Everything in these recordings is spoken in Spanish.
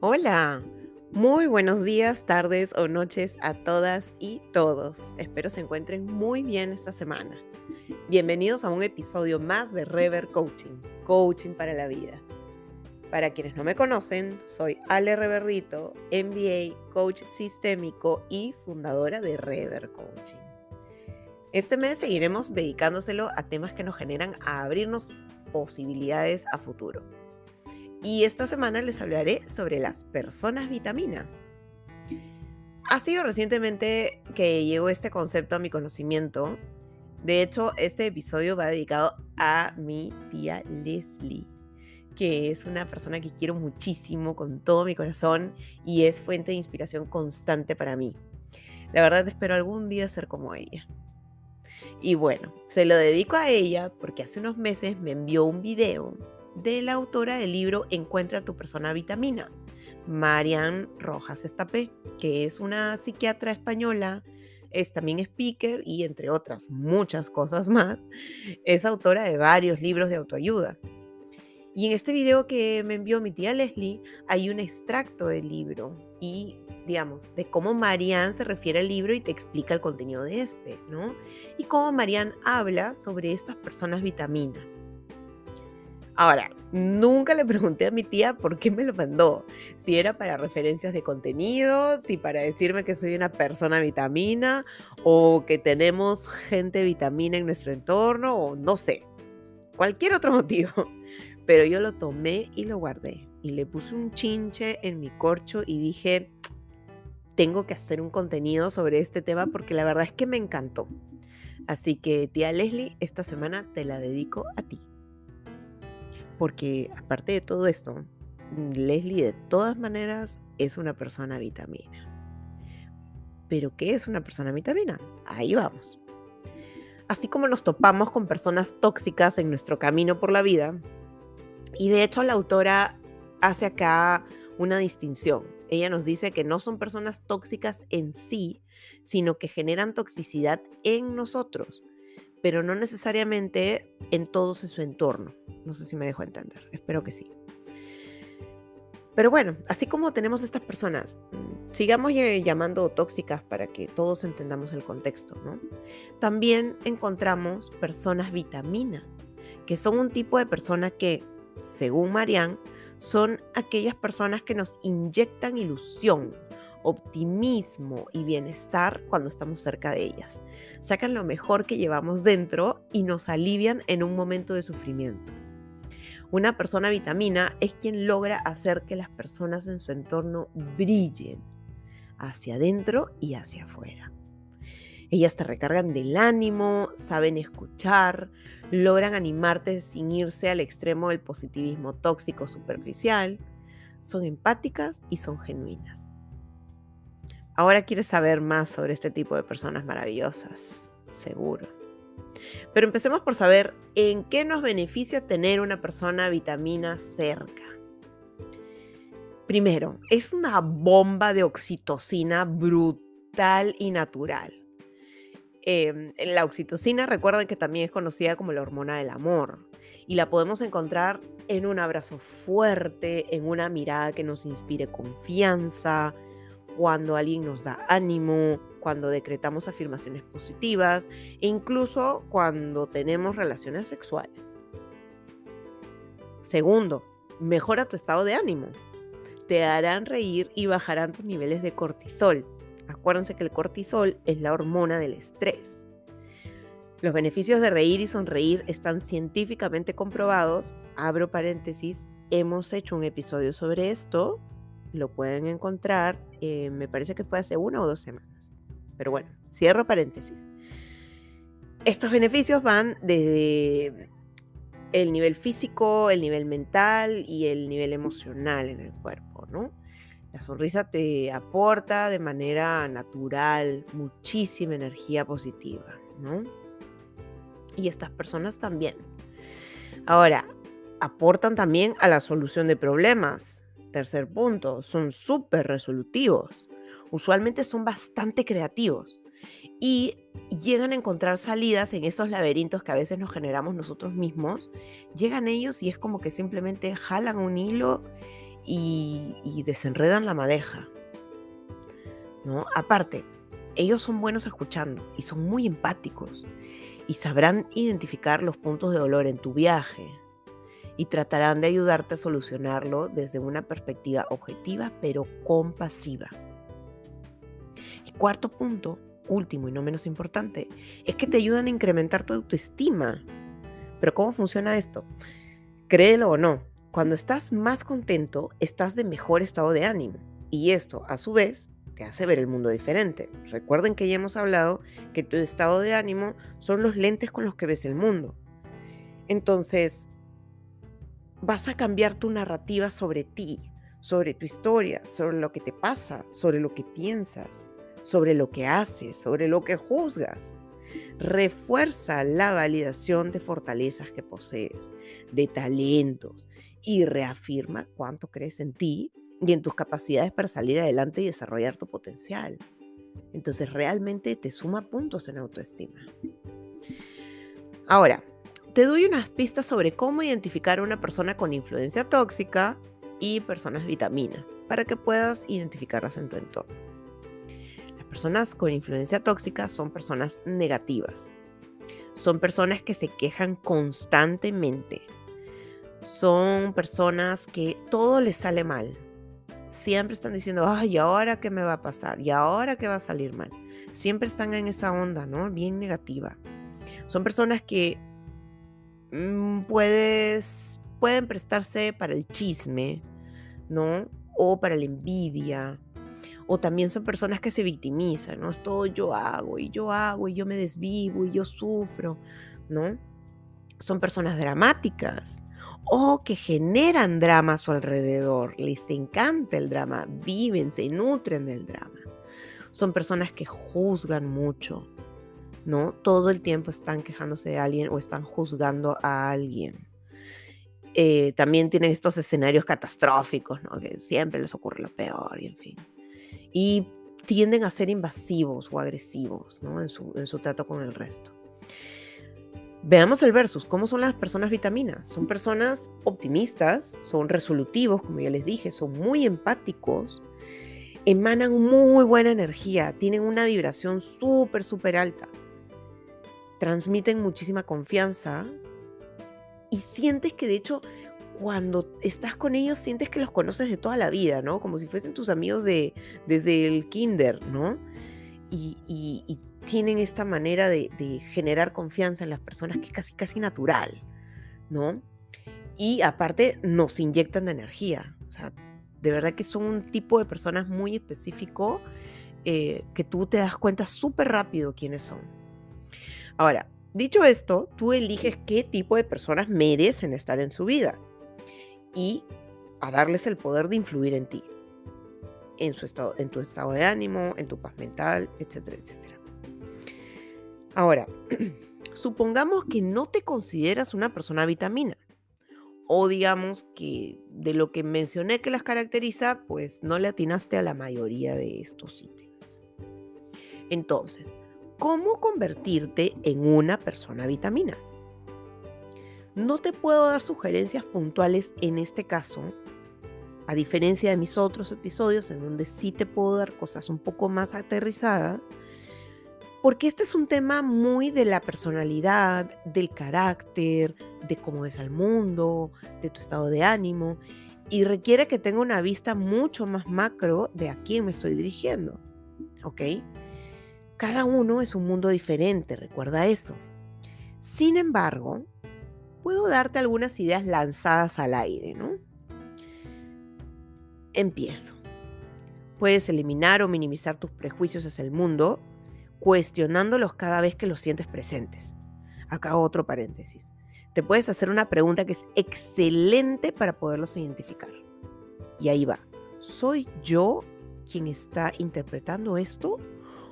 Hola, muy buenos días, tardes o noches a todas y todos. Espero se encuentren muy bien esta semana. Bienvenidos a un episodio más de Rever Coaching, Coaching para la Vida. Para quienes no me conocen, soy Ale Reverdito, MBA, coach sistémico y fundadora de Rever Coaching. Este mes seguiremos dedicándoselo a temas que nos generan a abrirnos posibilidades a futuro y esta semana les hablaré sobre las personas vitamina. Ha sido recientemente que llegó este concepto a mi conocimiento. De hecho, este episodio va dedicado a mi tía Leslie, que es una persona que quiero muchísimo con todo mi corazón y es fuente de inspiración constante para mí. La verdad espero algún día ser como ella. Y bueno, se lo dedico a ella porque hace unos meses me envió un video de la autora del libro Encuentra tu persona vitamina, Marian Rojas Estapé, que es una psiquiatra española, es también speaker y entre otras muchas cosas más, es autora de varios libros de autoayuda. Y en este video que me envió mi tía Leslie hay un extracto del libro y, digamos, de cómo Marian se refiere al libro y te explica el contenido de este, ¿no? Y cómo Marian habla sobre estas personas vitamina. Ahora, nunca le pregunté a mi tía por qué me lo mandó. Si era para referencias de contenido, si para decirme que soy una persona vitamina o que tenemos gente vitamina en nuestro entorno o no sé. Cualquier otro motivo. Pero yo lo tomé y lo guardé. Y le puse un chinche en mi corcho y dije, tengo que hacer un contenido sobre este tema porque la verdad es que me encantó. Así que tía Leslie, esta semana te la dedico a ti. Porque aparte de todo esto, Leslie de todas maneras es una persona vitamina. ¿Pero qué es una persona vitamina? Ahí vamos. Así como nos topamos con personas tóxicas en nuestro camino por la vida, y de hecho la autora hace acá una distinción. Ella nos dice que no son personas tóxicas en sí, sino que generan toxicidad en nosotros pero no necesariamente en todos en su entorno. No sé si me dejo entender, espero que sí. Pero bueno, así como tenemos estas personas, mm, sigamos llamando tóxicas para que todos entendamos el contexto, ¿no? También encontramos personas vitamina, que son un tipo de persona que, según Marianne, son aquellas personas que nos inyectan ilusión, optimismo y bienestar cuando estamos cerca de ellas. Sacan lo mejor que llevamos dentro y nos alivian en un momento de sufrimiento. Una persona vitamina es quien logra hacer que las personas en su entorno brillen hacia adentro y hacia afuera. Ellas te recargan del ánimo, saben escuchar, logran animarte sin irse al extremo del positivismo tóxico superficial, son empáticas y son genuinas. Ahora quieres saber más sobre este tipo de personas maravillosas, seguro. Pero empecemos por saber en qué nos beneficia tener una persona vitamina cerca. Primero, es una bomba de oxitocina brutal y natural. Em, la oxitocina, recuerden que también es conocida como la hormona del amor y la podemos encontrar en un abrazo fuerte, en una mirada que nos inspire confianza, cuando alguien nos da ánimo, cuando decretamos afirmaciones positivas e incluso cuando tenemos relaciones sexuales. Segundo, mejora tu estado de ánimo. Te harán reír y bajarán tus niveles de cortisol. Acuérdense que el cortisol es la hormona del estrés. Los beneficios de reír y sonreír están científicamente comprobados. Abro paréntesis, hemos hecho un episodio sobre esto lo pueden encontrar, eh, me parece que fue hace una o dos semanas. Pero bueno, cierro paréntesis. Estos beneficios van desde el nivel físico, el nivel mental y el nivel emocional en el cuerpo, ¿no? La sonrisa te aporta de manera natural muchísima energía positiva, ¿no? Y estas personas también. Ahora, aportan también a la solución de problemas. Tercer punto, son súper resolutivos. Usualmente son bastante creativos y llegan a encontrar salidas en esos laberintos que a veces nos generamos nosotros mismos. Llegan ellos y es como que simplemente jalan un hilo y, desenredan la madeja. ¿no? Aparte, ellos son buenos escuchando y son muy empáticos y sabrán identificar los puntos de dolor en tu viaje y tratarán de ayudarte a solucionarlo desde una perspectiva objetiva pero compasiva. Y cuarto punto, último y no menos importante, es que te ayudan a incrementar tu autoestima. Pero ¿cómo funciona esto? Créelo o no, cuando estás más contento, estás de mejor estado de ánimo. Y esto, a su vez, te hace ver el mundo diferente. Recuerden que ya hemos hablado que tu estado de ánimo son los lentes con los que ves el mundo. Entonces, vas a cambiar tu narrativa sobre ti, sobre tu historia, sobre lo que te pasa, sobre lo que piensas, sobre lo que haces, sobre lo que juzgas. Refuerza la validación de fortalezas que posees, de talentos, y reafirma cuánto crees en ti y en tus capacidades para salir adelante y desarrollar tu potencial. Entonces realmente te suma puntos en autoestima. Ahora, te doy unas pistas sobre cómo identificar a una persona con influencia tóxica y personas vitamina para que puedas identificarlas en tu entorno. Las personas con influencia tóxica son personas negativas. Son personas que se quejan constantemente, son personas que todo les sale mal. Siempre están diciendo, ay, ¿y ahora qué me va a pasar? ¿Y ahora qué va a salir mal? Siempre están en esa onda, ¿no? Bien negativa. Son personas que puedes, pueden prestarse para el chisme, ¿no? O para la envidia. O también son personas que se victimizan, ¿no? Es todo yo hago y yo hago y yo me desvivo y yo sufro, ¿no? Son personas dramáticas o que generan drama a su alrededor. Les encanta el drama, viven, se nutren del drama. Son personas que juzgan mucho, ¿no? Todo el tiempo están quejándose de alguien o están juzgando a alguien. Eh, también tienen estos escenarios catastróficos. Que siempre les ocurre lo peor y en fin. Y tienden a ser invasivos o agresivos. En su, en su trato con el resto. Veamos el versus. ¿Cómo son las personas vitaminas? Son personas optimistas, son resolutivos, como ya les dije, son muy empáticos, emanan muy buena energía, tienen una vibración súper, súper alta, transmiten muchísima confianza y sientes que de hecho cuando estás con ellos sientes que los conoces de toda la vida, ¿no? Como si fuesen tus amigos de, desde el kinder, ¿no? Y, tienen esta manera de, generar confianza en las personas que es casi, casi natural, ¿no? Y aparte nos inyectan de energía. O sea, de verdad que son un tipo de personas muy específico eh, que tú te das cuenta súper rápido quiénes son. Ahora, dicho esto, tú eliges qué tipo de personas merecen estar en su vida y a darles el poder de influir en ti, en, su estado, en tu estado de ánimo, en tu paz mental, etcétera, etcétera. Ahora, supongamos que no te consideras una persona vitamina. O digamos que de lo que mencioné que las caracteriza, pues no le atinaste a la mayoría de estos ítems. Entonces, ¿cómo convertirte en una persona vitamina? No te puedo dar sugerencias puntuales en este caso, a diferencia de mis otros episodios en donde sí te puedo dar cosas un poco más aterrizadas, porque este es un tema muy de la personalidad, del carácter, de cómo es el mundo, de tu estado de ánimo, y requiere que tenga una vista mucho más macro de a quién me estoy dirigiendo. ¿Ok? Cada uno es un mundo diferente, recuerda eso. Sin embargo, puedo darte algunas ideas lanzadas al aire, ¿no? Empiezo. Puedes eliminar o minimizar tus prejuicios hacia el mundo cuestionándolos cada vez que los sientes presentes. Acá otro paréntesis. Te puedes hacer una pregunta que es excelente para poderlos identificar. Y ahí va. ¿Soy yo quien está interpretando esto?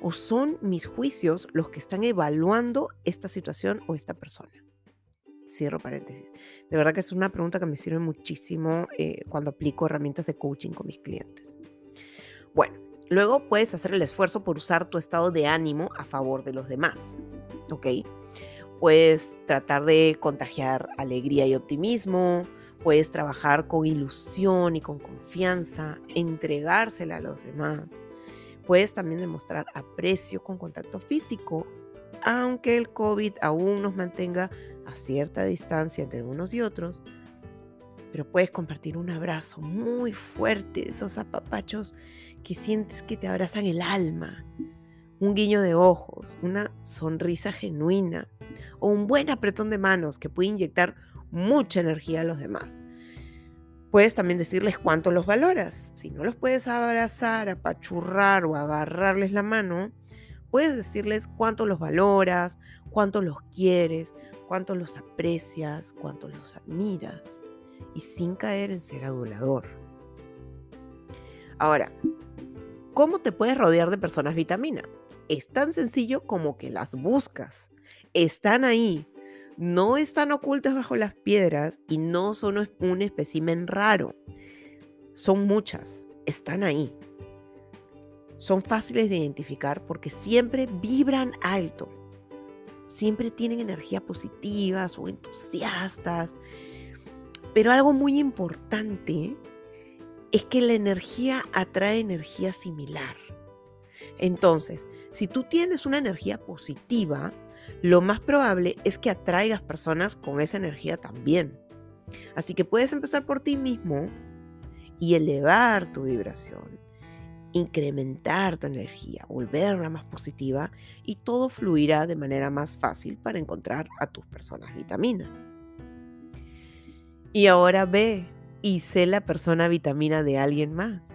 ¿O son mis juicios los que están evaluando esta situación o esta persona? Cierro paréntesis. De verdad que es una pregunta que me sirve muchísimo eh, cuando aplico herramientas de coaching con mis clientes. Bueno, Luego puedes hacer el esfuerzo por usar tu estado de ánimo a favor de los demás. ¿Ok? Puedes tratar de contagiar alegría y optimismo. Puedes trabajar con ilusión y con confianza, entregársela a los demás. Puedes también demostrar aprecio con contacto físico, aunque el COVID aún nos mantenga a cierta distancia entre unos y otros. Pero puedes compartir un abrazo muy fuerte, esos apapachos que sientes que te abrazan el alma, un guiño de ojos, una sonrisa genuina o un buen apretón de manos que puede inyectar mucha energía a los demás. Puedes también decirles cuánto los valoras. Si no los puedes abrazar, apachurrar o agarrarles la mano, puedes decirles cuánto los valoras, cuánto los quieres, cuánto los aprecias, cuánto los admiras y sin caer en ser adulador. Ahora, ¿cómo te puedes rodear de personas vitamina? Es tan sencillo como que las buscas. Están ahí, no están ocultas bajo las piedras y no son un espécimen raro. Son muchas, están ahí. Son fáciles de identificar porque siempre vibran alto. Siempre tienen energía positiva, son entusiastas. Pero algo muy importante es que la energía atrae energía similar. Entonces, si tú tienes una energía positiva, lo más probable es que atraigas personas con esa energía también. Así que puedes empezar por ti mismo y elevar tu vibración, incrementar tu energía, volverla más positiva y todo fluirá de manera más fácil para encontrar a tus personas vitamina. Y ahora ve y sé la persona vitamina de alguien más.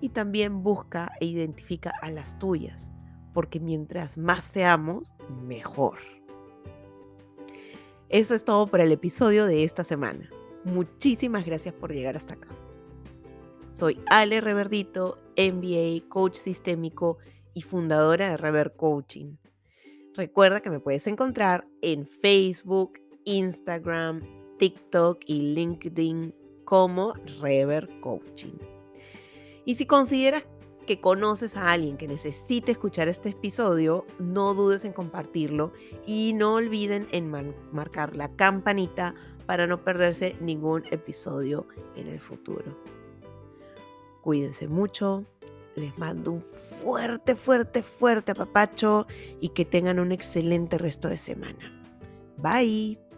Y también busca e identifica a las tuyas porque mientras más seamos, mejor. Eso es todo por el episodio de esta semana. Muchísimas gracias por llegar hasta acá. Soy Ale Reverdito, MBA, coach sistémico y fundadora de Rever Coaching. Recuerda que me puedes encontrar en Facebook, Instagram, TikTok y LinkedIn como Rever Coaching. Y si consideras que conoces a alguien que necesite escuchar este episodio, no dudes en compartirlo y no olviden en marcar la campanita para no perderse ningún episodio en el futuro. Cuídense mucho, les mando un fuerte, fuerte, fuerte apapacho y que tengan un excelente resto de semana. Bye.